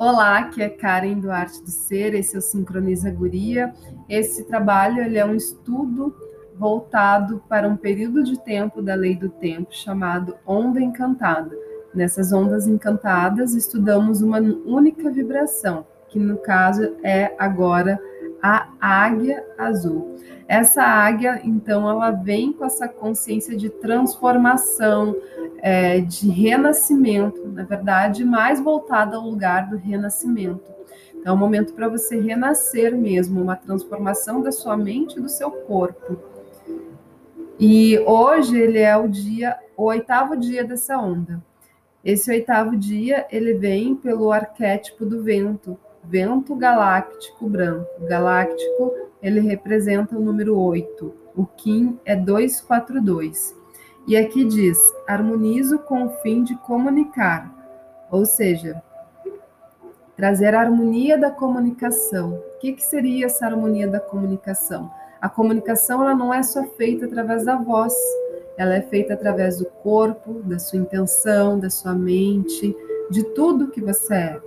Olá, aqui é Karen do Arte do Ser, esse é o Sincroniza Guria. Esse trabalho ele é um estudo voltado para um período de tempo da lei do tempo chamado onda encantada. Nessas ondas encantadas estudamos uma única vibração, que no caso é agora a águia azul. Essa águia, então, ela vem com essa consciência de transformação, é, de renascimento, na verdade, mais voltada ao lugar do renascimento. Então, é um momento para você renascer mesmo, uma transformação da sua mente e do seu corpo. E hoje ele é o dia, o oitavo dia dessa onda. Esse oitavo dia ele vem pelo arquétipo do vento, vento galáctico branco. Galáctico ele representa o número 8. O Kim é 242. E aqui diz: harmonizo com o fim de comunicar, ou seja, trazer a harmonia da comunicação. O que, que seria essa harmonia da comunicação? A comunicação ela não é só feita através da voz, ela é feita através do corpo, da sua intenção, da sua mente, de tudo que você é.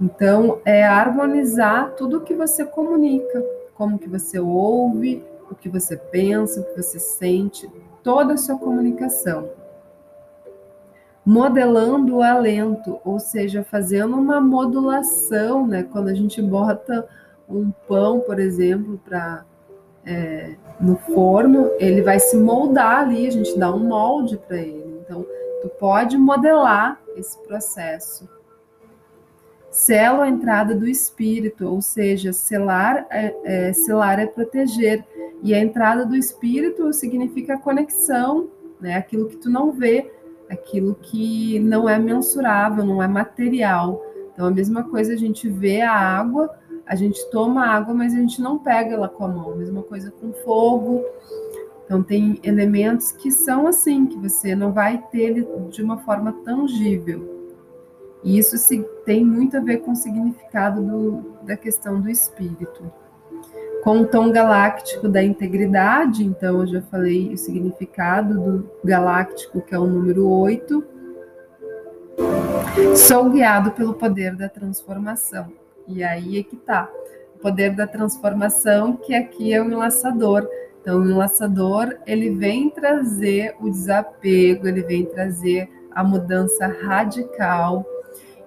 Então, é harmonizar tudo que você comunica, como que você ouve, o que você pensa, o que você sente, toda a sua comunicação. Modelando o alento, ou seja, fazendo uma modulação, né? Quando a gente bota um pão, por exemplo, para é, no forno, ele vai se moldar ali, a gente dá um molde para ele. Então, tu pode modelar esse processo. Selo a entrada do espírito, ou seja, selar é, é, selar é proteger. E a entrada do espírito significa conexão, né? Aquilo que tu não vê, aquilo que não é mensurável, não é material. Então, a mesma coisa, a gente vê a água, a gente toma a água, mas a gente não pega ela com a mão. A mesma coisa com fogo. Então, tem elementos que são assim, que você não vai ter de uma forma tangível. E isso tem muito a ver com o significado do, da questão do espírito com o tom galáctico da integridade, então eu já falei o significado do galáctico, que é o número 8. Sou guiado pelo poder da transformação. E aí é que tá. O poder da transformação, que aqui é o enlaçador. Então, o enlaçador, ele vem trazer o desapego, ele vem trazer a mudança radical.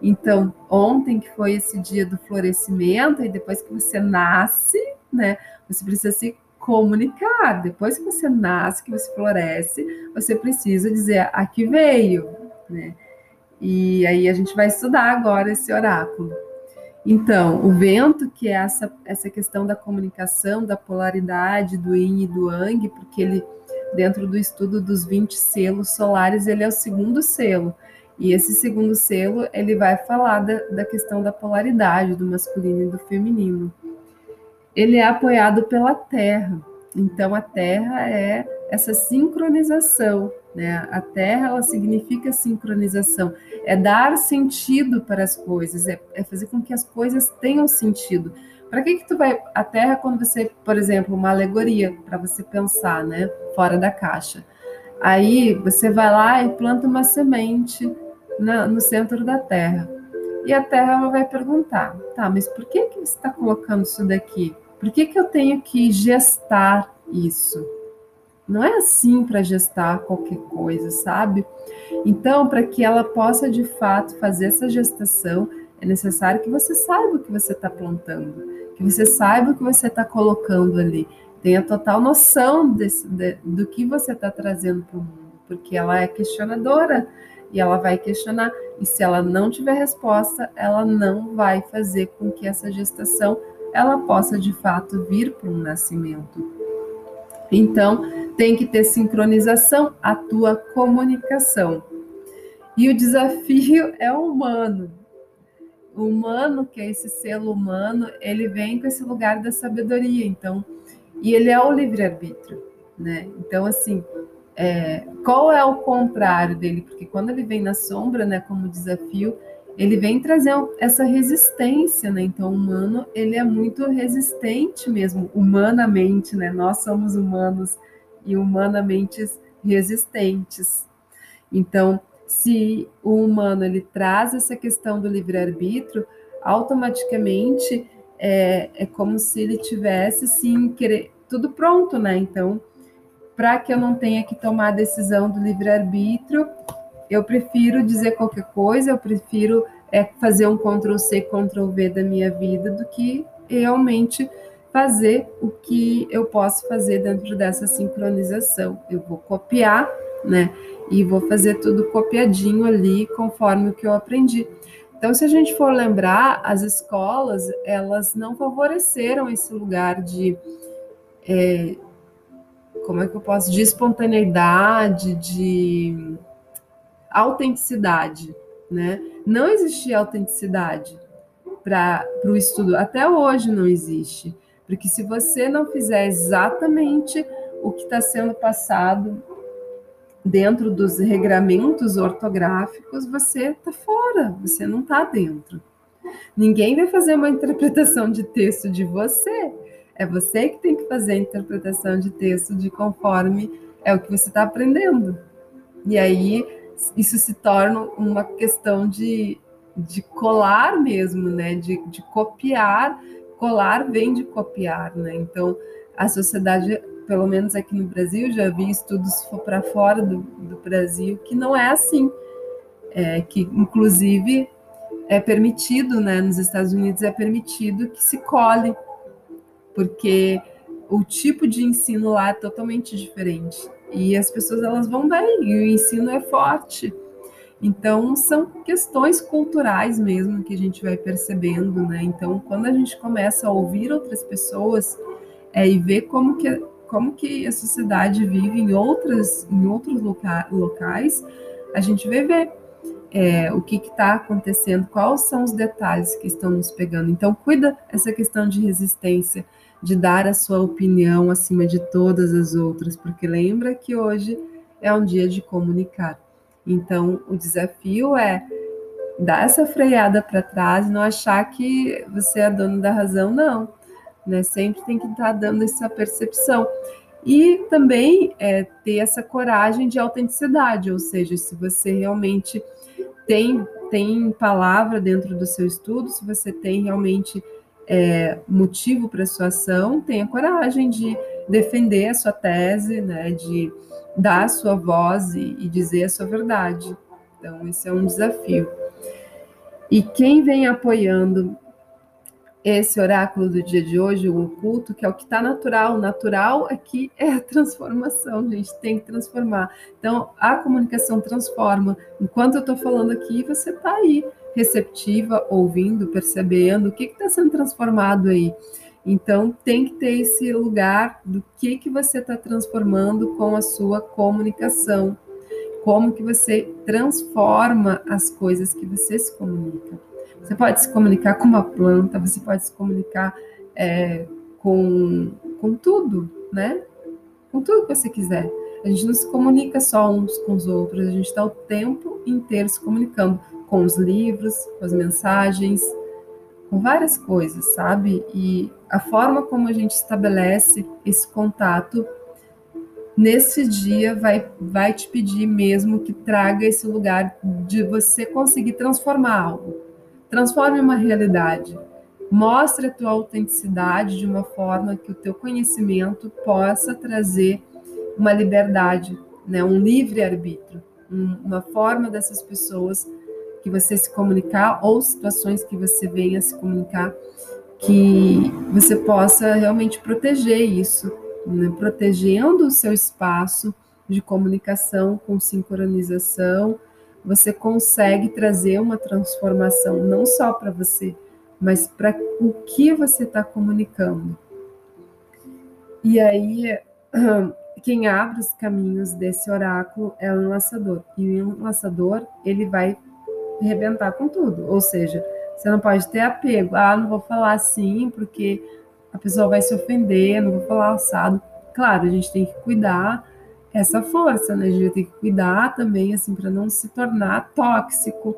Então, ontem que foi esse dia do florescimento, e depois que você nasce, né? Você precisa se comunicar. Depois que você nasce, que você floresce, você precisa dizer aqui veio, né? E aí a gente vai estudar agora esse oráculo. Então, o vento, que é essa, essa questão da comunicação, da polaridade do yin e do yang, porque ele, dentro do estudo dos 20 selos solares, ele é o segundo selo. E esse segundo selo, ele vai falar da, da questão da polaridade, do masculino e do feminino ele é apoiado pela Terra. Então a Terra é essa sincronização, né? A Terra ela significa sincronização, é dar sentido para as coisas, é, é fazer com que as coisas tenham sentido. Para que que tu vai a Terra quando você, por exemplo, uma alegoria para você pensar, né, fora da caixa. Aí você vai lá e planta uma semente na, no centro da Terra. E a Terra vai perguntar, tá, mas por que que você está colocando isso daqui? Por que, que eu tenho que gestar isso? Não é assim para gestar qualquer coisa, sabe? Então, para que ela possa de fato fazer essa gestação, é necessário que você saiba o que você está plantando, que você saiba o que você está colocando ali, tenha total noção desse, de, do que você está trazendo para o mundo, porque ela é questionadora e ela vai questionar, e se ela não tiver resposta, ela não vai fazer com que essa gestação ela possa de fato vir para um nascimento. Então, tem que ter sincronização a tua comunicação. E o desafio é humano. O humano, que é esse selo humano, ele vem com esse lugar da sabedoria, então, e ele é o livre-arbítrio, né? Então, assim, é, qual é o contrário dele? Porque quando ele vem na sombra, né, como desafio, ele vem trazer essa resistência, né? Então, o humano, ele é muito resistente mesmo, humanamente, né? Nós somos humanos e humanamente resistentes. Então, se o humano ele traz essa questão do livre-arbítrio, automaticamente é, é como se ele tivesse sim querer tudo pronto, né? Então, para que eu não tenha que tomar a decisão do livre-arbítrio, eu prefiro dizer qualquer coisa, eu prefiro é, fazer um Ctrl C, Ctrl V da minha vida do que realmente fazer o que eu posso fazer dentro dessa sincronização. Eu vou copiar, né? E vou fazer tudo copiadinho ali conforme o que eu aprendi. Então, se a gente for lembrar, as escolas elas não favoreceram esse lugar de é, como é que eu posso de espontaneidade, de autenticidade, né? Não existia autenticidade para o estudo, até hoje não existe, porque se você não fizer exatamente o que está sendo passado dentro dos regramentos ortográficos, você está fora, você não está dentro. Ninguém vai fazer uma interpretação de texto de você. É você que tem que fazer a interpretação de texto de conforme é o que você está aprendendo. E aí isso se torna uma questão de, de colar mesmo, né? De, de copiar. Colar vem de copiar, né? Então a sociedade pelo menos aqui no Brasil, já vi estudos para fora do, do, Brasil que não é assim. É, que inclusive é permitido, né, nos Estados Unidos é permitido que se cole, porque o tipo de ensino lá é totalmente diferente. E as pessoas elas vão bem, e o ensino é forte. Então, são questões culturais mesmo que a gente vai percebendo, né? Então, quando a gente começa a ouvir outras pessoas é, e ver como que como que a sociedade vive em outras em outros loca locais, a gente vai ver é, o que está acontecendo, quais são os detalhes que estão nos pegando. Então, cuida essa questão de resistência, de dar a sua opinião acima de todas as outras, porque lembra que hoje é um dia de comunicar. Então, o desafio é dar essa freada para trás não achar que você é dono da razão, não né? Sempre tem que estar tá dando essa percepção. E também é, ter essa coragem de autenticidade, ou seja, se você realmente tem, tem palavra dentro do seu estudo, se você tem realmente é, motivo para sua ação, tenha coragem de defender a sua tese, né, de dar a sua voz e, e dizer a sua verdade. Então, esse é um desafio. E quem vem apoiando esse oráculo do dia de hoje, o oculto, que é o que está natural. O natural aqui é a transformação, gente tem que transformar. Então, a comunicação transforma. Enquanto eu estou falando aqui, você está aí, receptiva, ouvindo, percebendo o que está sendo transformado aí. Então, tem que ter esse lugar do que, que você está transformando com a sua comunicação. Como que você transforma as coisas que você se comunica. Você pode se comunicar com uma planta, você pode se comunicar é, com, com tudo, né? Com tudo que você quiser. A gente não se comunica só uns com os outros, a gente está o tempo inteiro se comunicando com os livros, com as mensagens, com várias coisas, sabe? E a forma como a gente estabelece esse contato nesse dia vai, vai te pedir mesmo que traga esse lugar de você conseguir transformar algo. Transforme uma realidade. Mostre a tua autenticidade de uma forma que o teu conhecimento possa trazer uma liberdade, né, um livre arbítrio, uma forma dessas pessoas que você se comunicar ou situações que você venha se comunicar que você possa realmente proteger isso, né, protegendo o seu espaço de comunicação com sincronização você consegue trazer uma transformação não só para você, mas para o que você está comunicando. E aí, quem abre os caminhos desse oráculo é o enlaçador. E o enlaçador, ele vai arrebentar com tudo. Ou seja, você não pode ter apego. Ah, não vou falar assim porque a pessoa vai se ofender, não vou falar assado. Claro, a gente tem que cuidar essa força, né? A gente ter que cuidar também, assim, para não se tornar tóxico.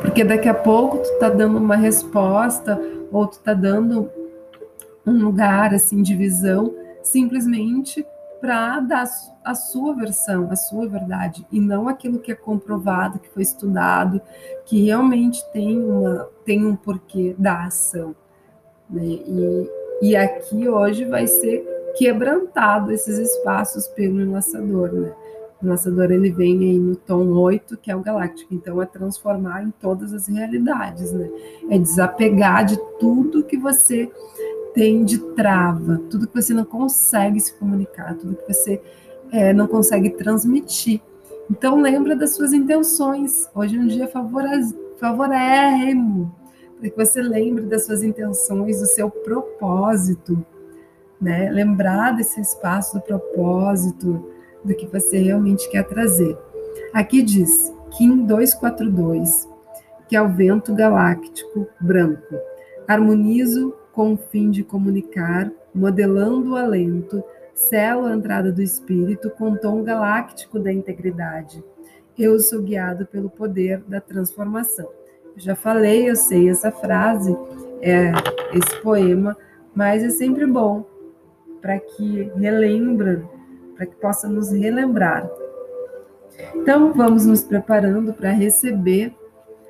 Porque daqui a pouco tu tá dando uma resposta ou tu tá dando um lugar, assim, de visão, simplesmente para dar a sua versão, a sua verdade, e não aquilo que é comprovado, que foi estudado, que realmente tem, uma, tem um porquê da ação. Né? E, e aqui hoje vai ser quebrantado esses espaços pelo enlaçador, né? O enlaçador ele vem aí no tom 8, que é o galáctico, então é transformar em todas as realidades, né? É desapegar de tudo que você tem de trava, tudo que você não consegue se comunicar, tudo que você é, não consegue transmitir. Então lembra das suas intenções. Hoje é um dia favorérrimo, para que você lembre das suas intenções, do seu propósito, né? Lembrar desse espaço do propósito, do que você realmente quer trazer. Aqui diz Kim 242, que é o vento galáctico branco. Harmonizo com o fim de comunicar, modelando o alento, selo a entrada do espírito com tom galáctico da integridade. Eu sou guiado pelo poder da transformação. Eu já falei, eu sei essa frase, é esse poema, mas é sempre bom para que relembra, para que possa nos relembrar. Então, vamos nos preparando para receber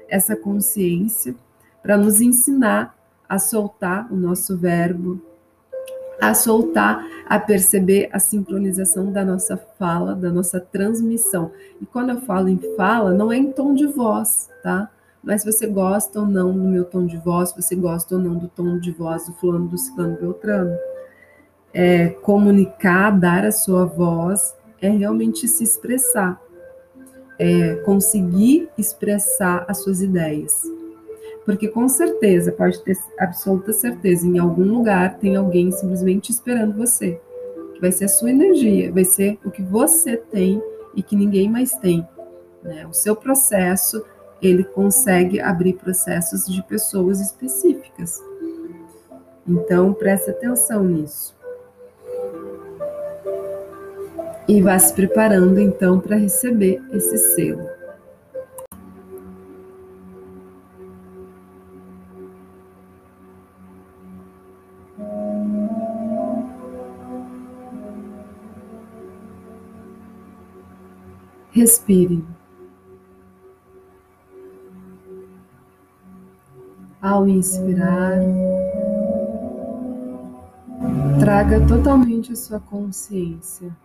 essa consciência, para nos ensinar a soltar o nosso verbo, a soltar, a perceber a sincronização da nossa fala, da nossa transmissão. E quando eu falo em fala, não é em tom de voz, tá? Mas você gosta ou não do meu tom de voz, você gosta ou não do tom de voz do fulano, do ciclano, beltrano é, comunicar, dar a sua voz, é realmente se expressar, é conseguir expressar as suas ideias. Porque com certeza, pode ter absoluta certeza, em algum lugar tem alguém simplesmente esperando você. Que vai ser a sua energia, vai ser o que você tem e que ninguém mais tem. Né? O seu processo, ele consegue abrir processos de pessoas específicas. Então, preste atenção nisso. e vá se preparando então para receber esse selo. Respire. Ao inspirar, traga totalmente a sua consciência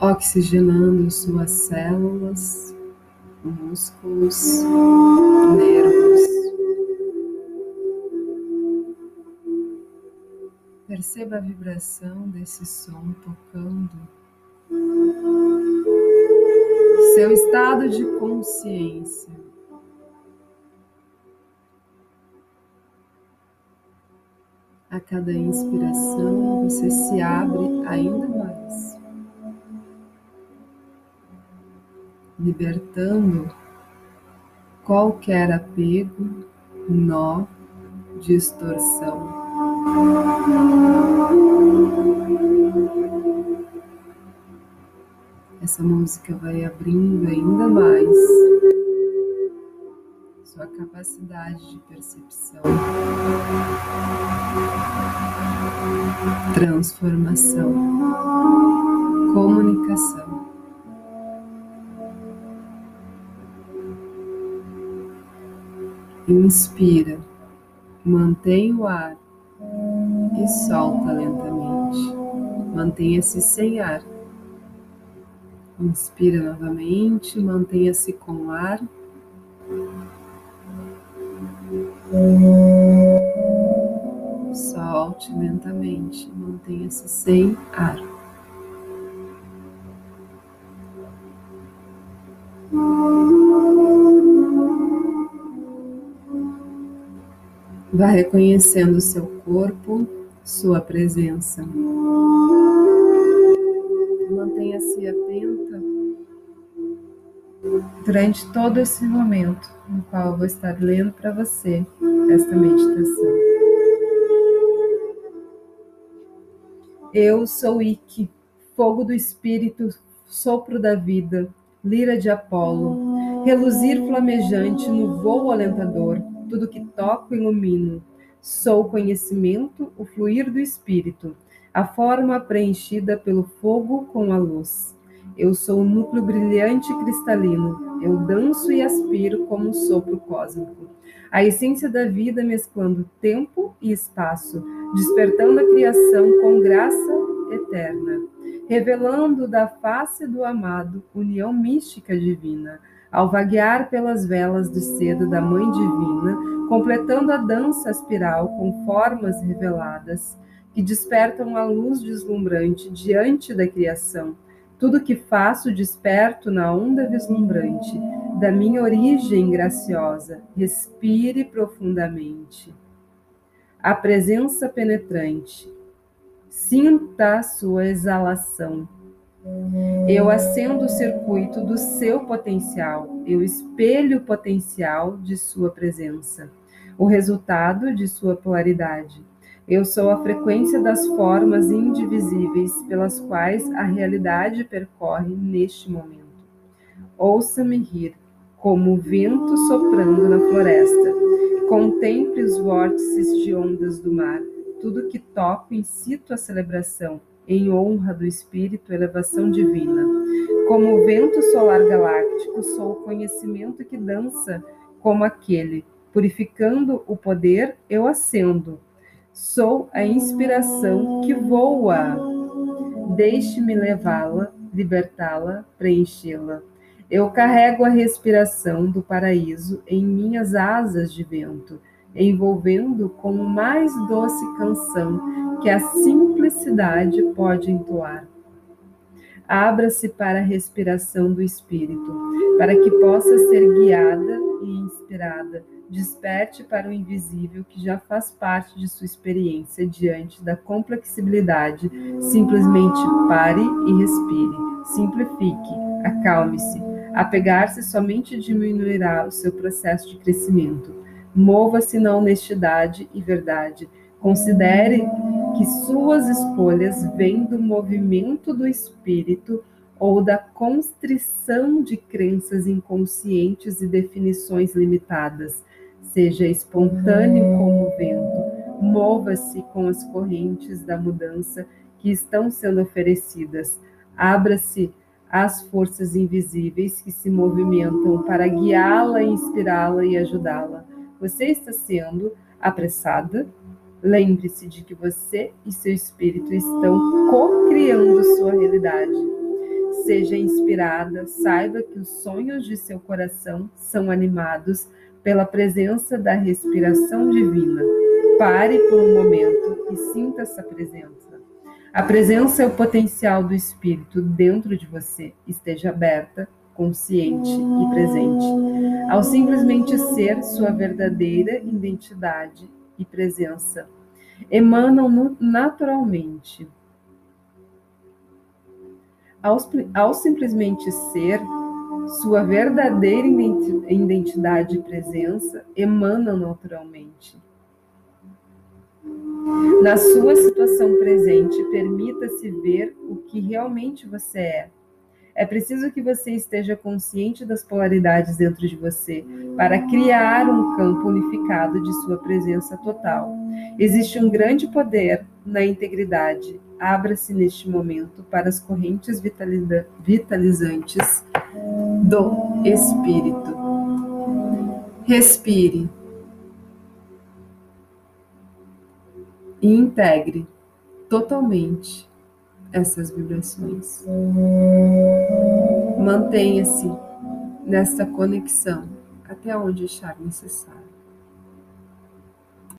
oxigenando suas células, músculos, nervos. Perceba a vibração desse som tocando seu estado de consciência. A cada inspiração, você se abre ainda mais. libertando qualquer apego, nó, distorção. Essa música vai abrindo ainda mais sua capacidade de percepção, transformação, comunicação. Inspira, mantém o ar e solta lentamente. Mantenha-se sem ar. Inspira novamente, mantenha-se com ar. Solte lentamente, mantenha-se sem ar. Vá reconhecendo seu corpo, sua presença. Mantenha-se atenta durante todo esse momento no qual eu vou estar lendo para você esta meditação. Eu sou Ike, fogo do espírito, sopro da vida, lira de Apolo reluzir flamejante no voo alentador, tudo que toco ilumino. Sou conhecimento, o fluir do espírito, a forma preenchida pelo fogo com a luz. Eu sou o núcleo brilhante e cristalino. Eu danço e aspiro como um sopro cósmico. A essência da vida mesclando tempo e espaço, despertando a criação com graça eterna, revelando da face do amado união mística divina, ao vaguear pelas velas de seda da Mãe Divina, completando a dança espiral com formas reveladas, que despertam a luz deslumbrante diante da criação. Tudo que faço desperto na onda vislumbrante da minha origem graciosa. Respire profundamente. A presença penetrante. Sinta a sua exalação. Eu acendo o circuito do seu potencial, eu espelho o potencial de sua presença, o resultado de sua polaridade. Eu sou a frequência das formas indivisíveis pelas quais a realidade percorre neste momento. Ouça-me rir, como o vento soprando na floresta. Contemple os vórtices de ondas do mar. Tudo que toco incito a celebração, em honra do Espírito, elevação divina. Como o vento solar galáctico, sou o conhecimento que dança como aquele. Purificando o poder, eu acendo Sou a inspiração que voa. Deixe-me levá-la, libertá-la, preenchê-la. Eu carrego a respiração do paraíso em minhas asas de vento, envolvendo com mais doce canção que a simplicidade pode entoar. Abra-se para a respiração do Espírito, para que possa ser guiada e inspirada Desperte para o invisível que já faz parte de sua experiência diante da complexibilidade. Simplesmente pare e respire. Simplifique, acalme-se. Apegar-se somente diminuirá o seu processo de crescimento. Mova-se na honestidade e verdade. Considere que suas escolhas vêm do movimento do espírito ou da constrição de crenças inconscientes e definições limitadas seja espontâneo como o vento, mova-se com as correntes da mudança que estão sendo oferecidas, abra-se às forças invisíveis que se movimentam para guiá-la, inspirá-la e ajudá-la. Você está sendo apressada? Lembre-se de que você e seu espírito estão co-criando sua realidade. Seja inspirada, saiba que os sonhos de seu coração são animados pela presença da respiração divina. Pare por um momento e sinta essa presença. A presença é o potencial do espírito dentro de você. Esteja aberta, consciente e presente. Ao simplesmente ser sua verdadeira identidade e presença, emanam naturalmente. Ao, ao simplesmente ser, sua verdadeira identidade e presença emanam naturalmente. Na sua situação presente, permita-se ver o que realmente você é. É preciso que você esteja consciente das polaridades dentro de você para criar um campo unificado de sua presença total. Existe um grande poder na integridade. Abra-se neste momento para as correntes vitalizantes do Espírito. Respire e integre totalmente essas vibrações. Mantenha-se nesta conexão até onde achar necessário.